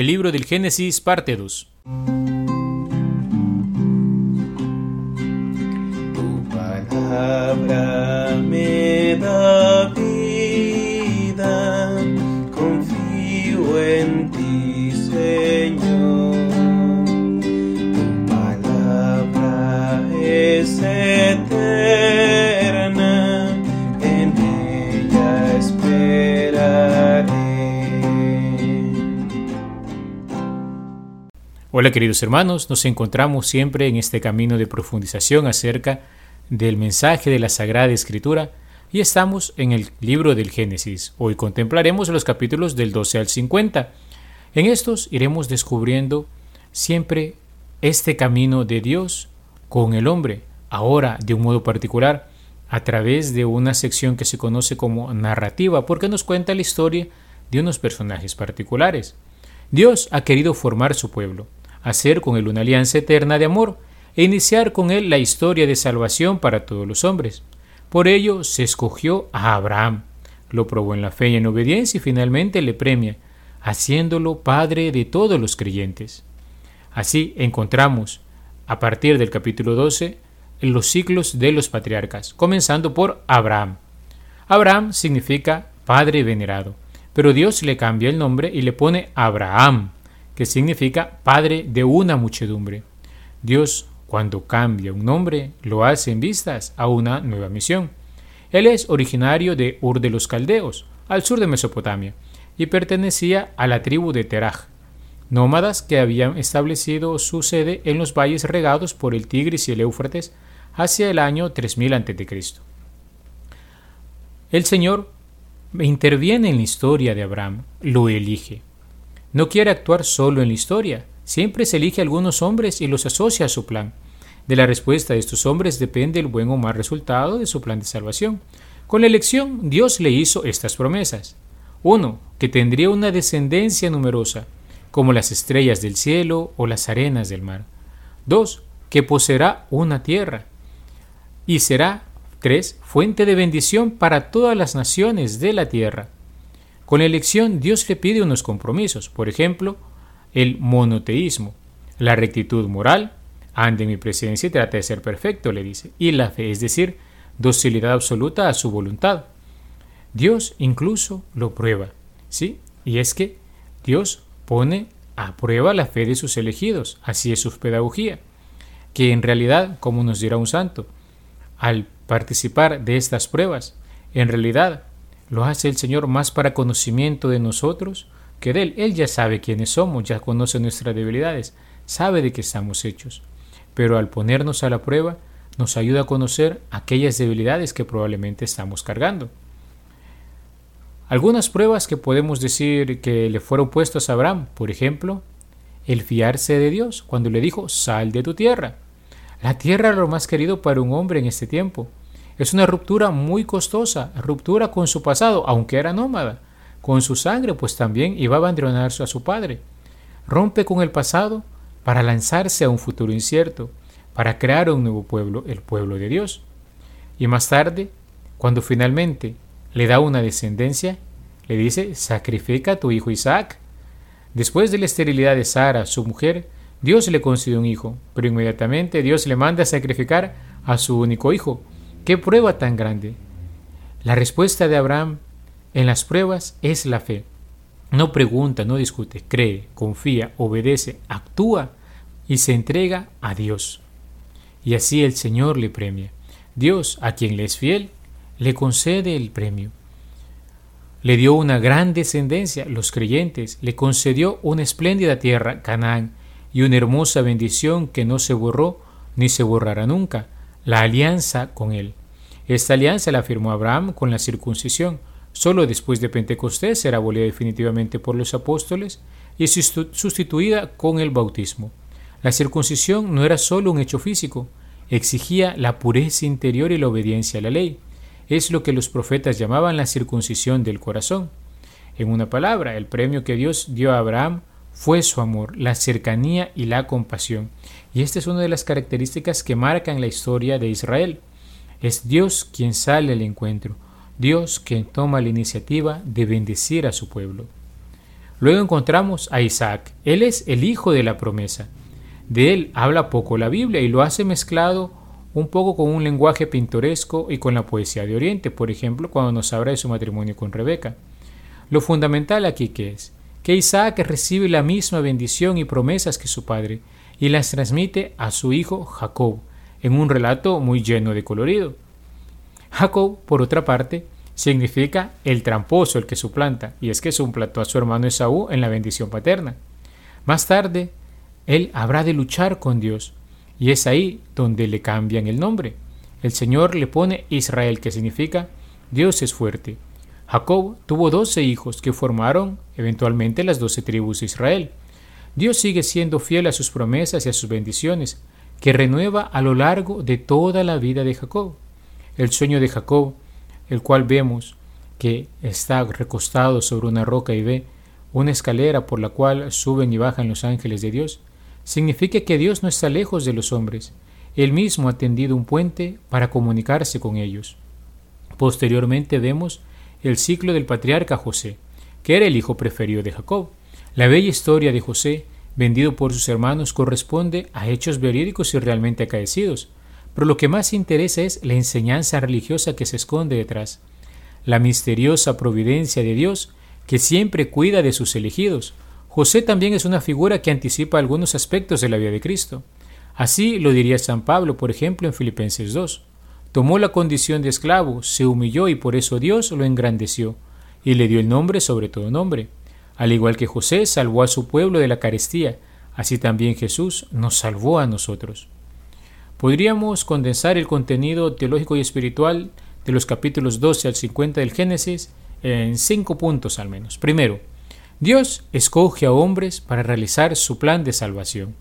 el libro del Génesis, parte 2. Tu palabra me da Hola queridos hermanos, nos encontramos siempre en este camino de profundización acerca del mensaje de la Sagrada Escritura y estamos en el libro del Génesis. Hoy contemplaremos los capítulos del 12 al 50. En estos iremos descubriendo siempre este camino de Dios con el hombre, ahora de un modo particular, a través de una sección que se conoce como narrativa, porque nos cuenta la historia de unos personajes particulares. Dios ha querido formar su pueblo, hacer con él una alianza eterna de amor e iniciar con él la historia de salvación para todos los hombres. Por ello se escogió a Abraham, lo probó en la fe y en obediencia y finalmente le premia, haciéndolo padre de todos los creyentes. Así encontramos, a partir del capítulo 12, en los ciclos de los patriarcas, comenzando por Abraham. Abraham significa padre venerado, pero Dios le cambia el nombre y le pone Abraham, que significa padre de una muchedumbre. Dios, cuando cambia un nombre, lo hace en vistas a una nueva misión. Él es originario de Ur de los Caldeos, al sur de Mesopotamia, y pertenecía a la tribu de Teraj, nómadas que habían establecido su sede en los valles regados por el Tigris y el Éufrates hacia el año 3000 a.C. El Señor interviene en la historia de Abraham, lo elige. No quiere actuar solo en la historia, siempre se elige a algunos hombres y los asocia a su plan. De la respuesta de estos hombres depende el buen o mal resultado de su plan de salvación. Con la elección, Dios le hizo estas promesas. 1. Que tendría una descendencia numerosa, como las estrellas del cielo o las arenas del mar. 2. Que poseerá una tierra. Y será 3. Fuente de bendición para todas las naciones de la tierra. Con la elección Dios le pide unos compromisos, por ejemplo, el monoteísmo, la rectitud moral, ande en mi presencia y trate de ser perfecto, le dice, y la fe, es decir, docilidad absoluta a su voluntad. Dios incluso lo prueba, ¿sí? Y es que Dios pone a prueba la fe de sus elegidos, así es su pedagogía, que en realidad, como nos dirá un santo, al participar de estas pruebas, en realidad lo hace el Señor más para conocimiento de nosotros que de Él. Él ya sabe quiénes somos, ya conoce nuestras debilidades, sabe de qué estamos hechos. Pero al ponernos a la prueba, nos ayuda a conocer aquellas debilidades que probablemente estamos cargando. Algunas pruebas que podemos decir que le fueron puestas a Abraham, por ejemplo, el fiarse de Dios cuando le dijo, sal de tu tierra. La tierra era lo más querido para un hombre en este tiempo. Es una ruptura muy costosa, ruptura con su pasado, aunque era nómada. Con su sangre, pues también iba a abandonar a su padre. Rompe con el pasado para lanzarse a un futuro incierto, para crear un nuevo pueblo, el pueblo de Dios. Y más tarde, cuando finalmente le da una descendencia, le dice, sacrifica a tu hijo Isaac. Después de la esterilidad de Sara, su mujer, Dios le concede un hijo, pero inmediatamente Dios le manda a sacrificar a su único hijo. ¡Qué prueba tan grande! La respuesta de Abraham en las pruebas es la fe. No pregunta, no discute, cree, confía, obedece, actúa y se entrega a Dios. Y así el Señor le premia. Dios, a quien le es fiel, le concede el premio. Le dio una gran descendencia, los creyentes, le concedió una espléndida tierra, Canaán, y una hermosa bendición que no se borró ni se borrará nunca, la alianza con él. Esta alianza la firmó Abraham con la circuncisión. Solo después de Pentecostés será abolida definitivamente por los apóstoles y sustituida con el bautismo. La circuncisión no era solo un hecho físico, exigía la pureza interior y la obediencia a la ley. Es lo que los profetas llamaban la circuncisión del corazón. En una palabra, el premio que Dios dio a Abraham fue su amor, la cercanía y la compasión. Y esta es una de las características que marcan la historia de Israel. Es Dios quien sale al encuentro, Dios quien toma la iniciativa de bendecir a su pueblo. Luego encontramos a Isaac. Él es el hijo de la promesa. De él habla poco la Biblia y lo hace mezclado un poco con un lenguaje pintoresco y con la poesía de Oriente, por ejemplo, cuando nos habla de su matrimonio con Rebeca. Lo fundamental aquí que es que Isaac recibe la misma bendición y promesas que su padre y las transmite a su hijo Jacob, en un relato muy lleno de colorido. Jacob, por otra parte, significa el tramposo, el que suplanta, y es que suplantó a su hermano Esaú en la bendición paterna. Más tarde, él habrá de luchar con Dios, y es ahí donde le cambian el nombre. El Señor le pone Israel, que significa Dios es fuerte. Jacob tuvo doce hijos que formaron eventualmente las doce tribus de Israel. Dios sigue siendo fiel a sus promesas y a sus bendiciones, que renueva a lo largo de toda la vida de Jacob. El sueño de Jacob, el cual vemos que está recostado sobre una roca y ve una escalera por la cual suben y bajan los ángeles de Dios, significa que Dios no está lejos de los hombres. Él mismo ha tendido un puente para comunicarse con ellos. Posteriormente vemos el ciclo del patriarca José, que era el hijo preferido de Jacob. La bella historia de José, vendido por sus hermanos, corresponde a hechos verídicos y realmente acaecidos, pero lo que más interesa es la enseñanza religiosa que se esconde detrás, la misteriosa providencia de Dios que siempre cuida de sus elegidos. José también es una figura que anticipa algunos aspectos de la vida de Cristo. Así lo diría San Pablo, por ejemplo, en Filipenses 2. Tomó la condición de esclavo, se humilló y por eso Dios lo engrandeció, y le dio el nombre sobre todo nombre. Al igual que José salvó a su pueblo de la carestía, así también Jesús nos salvó a nosotros. Podríamos condensar el contenido teológico y espiritual de los capítulos 12 al 50 del Génesis en cinco puntos al menos. Primero, Dios escoge a hombres para realizar su plan de salvación.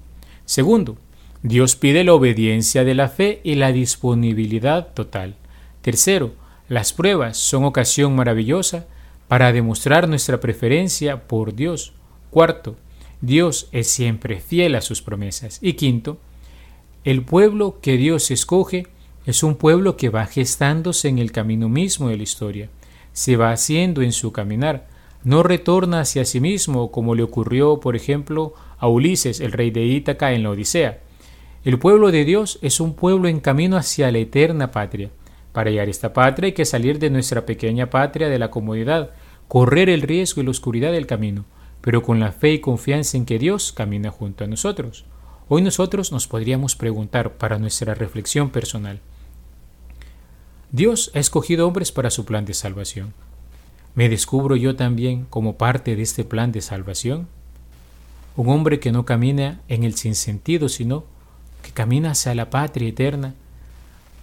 Segundo, Dios pide la obediencia de la fe y la disponibilidad total. Tercero, las pruebas son ocasión maravillosa para demostrar nuestra preferencia por Dios. Cuarto, Dios es siempre fiel a sus promesas. Y quinto, el pueblo que Dios escoge es un pueblo que va gestándose en el camino mismo de la historia, se va haciendo en su caminar, no retorna hacia sí mismo como le ocurrió, por ejemplo, a Ulises, el rey de Ítaca, en la Odisea el pueblo de Dios es un pueblo en camino hacia la eterna patria. Para a esta patria hay que salir de nuestra pequeña patria de la comodidad, correr el riesgo y la oscuridad del camino, pero con la fe y confianza en que Dios camina junto a nosotros. Hoy nosotros nos podríamos preguntar para nuestra reflexión personal. Dios ha escogido hombres para su plan de salvación. ¿Me descubro yo también como parte de este plan de salvación? Un hombre que no camina en el sinsentido, sino que camina hacia la patria eterna,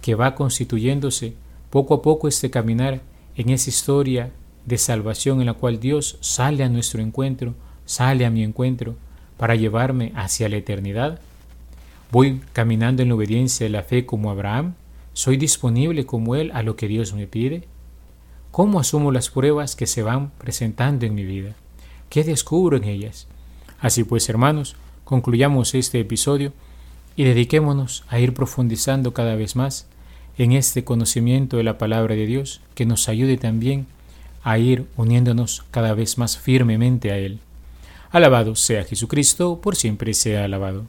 que va constituyéndose poco a poco este caminar en esa historia de salvación en la cual Dios sale a nuestro encuentro, sale a mi encuentro para llevarme hacia la eternidad. Voy caminando en la obediencia de la fe como Abraham, soy disponible como Él a lo que Dios me pide. ¿Cómo asumo las pruebas que se van presentando en mi vida? ¿Qué descubro en ellas? Así pues, hermanos, concluyamos este episodio y dediquémonos a ir profundizando cada vez más en este conocimiento de la palabra de Dios que nos ayude también a ir uniéndonos cada vez más firmemente a Él. Alabado sea Jesucristo, por siempre sea alabado.